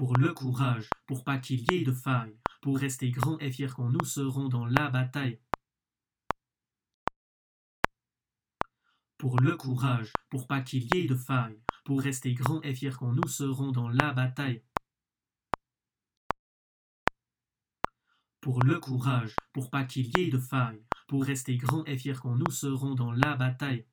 Pour le courage, pour pas qu'il y ait de faille, pour rester grand et fier quand nous serons dans la bataille. Pour le courage, pour pas qu'il y ait de faille, pour rester grand et fier quand nous serons dans la bataille. Pour le courage, pour pas qu'il y ait de faille, pour rester grand et fier quand nous serons dans la bataille.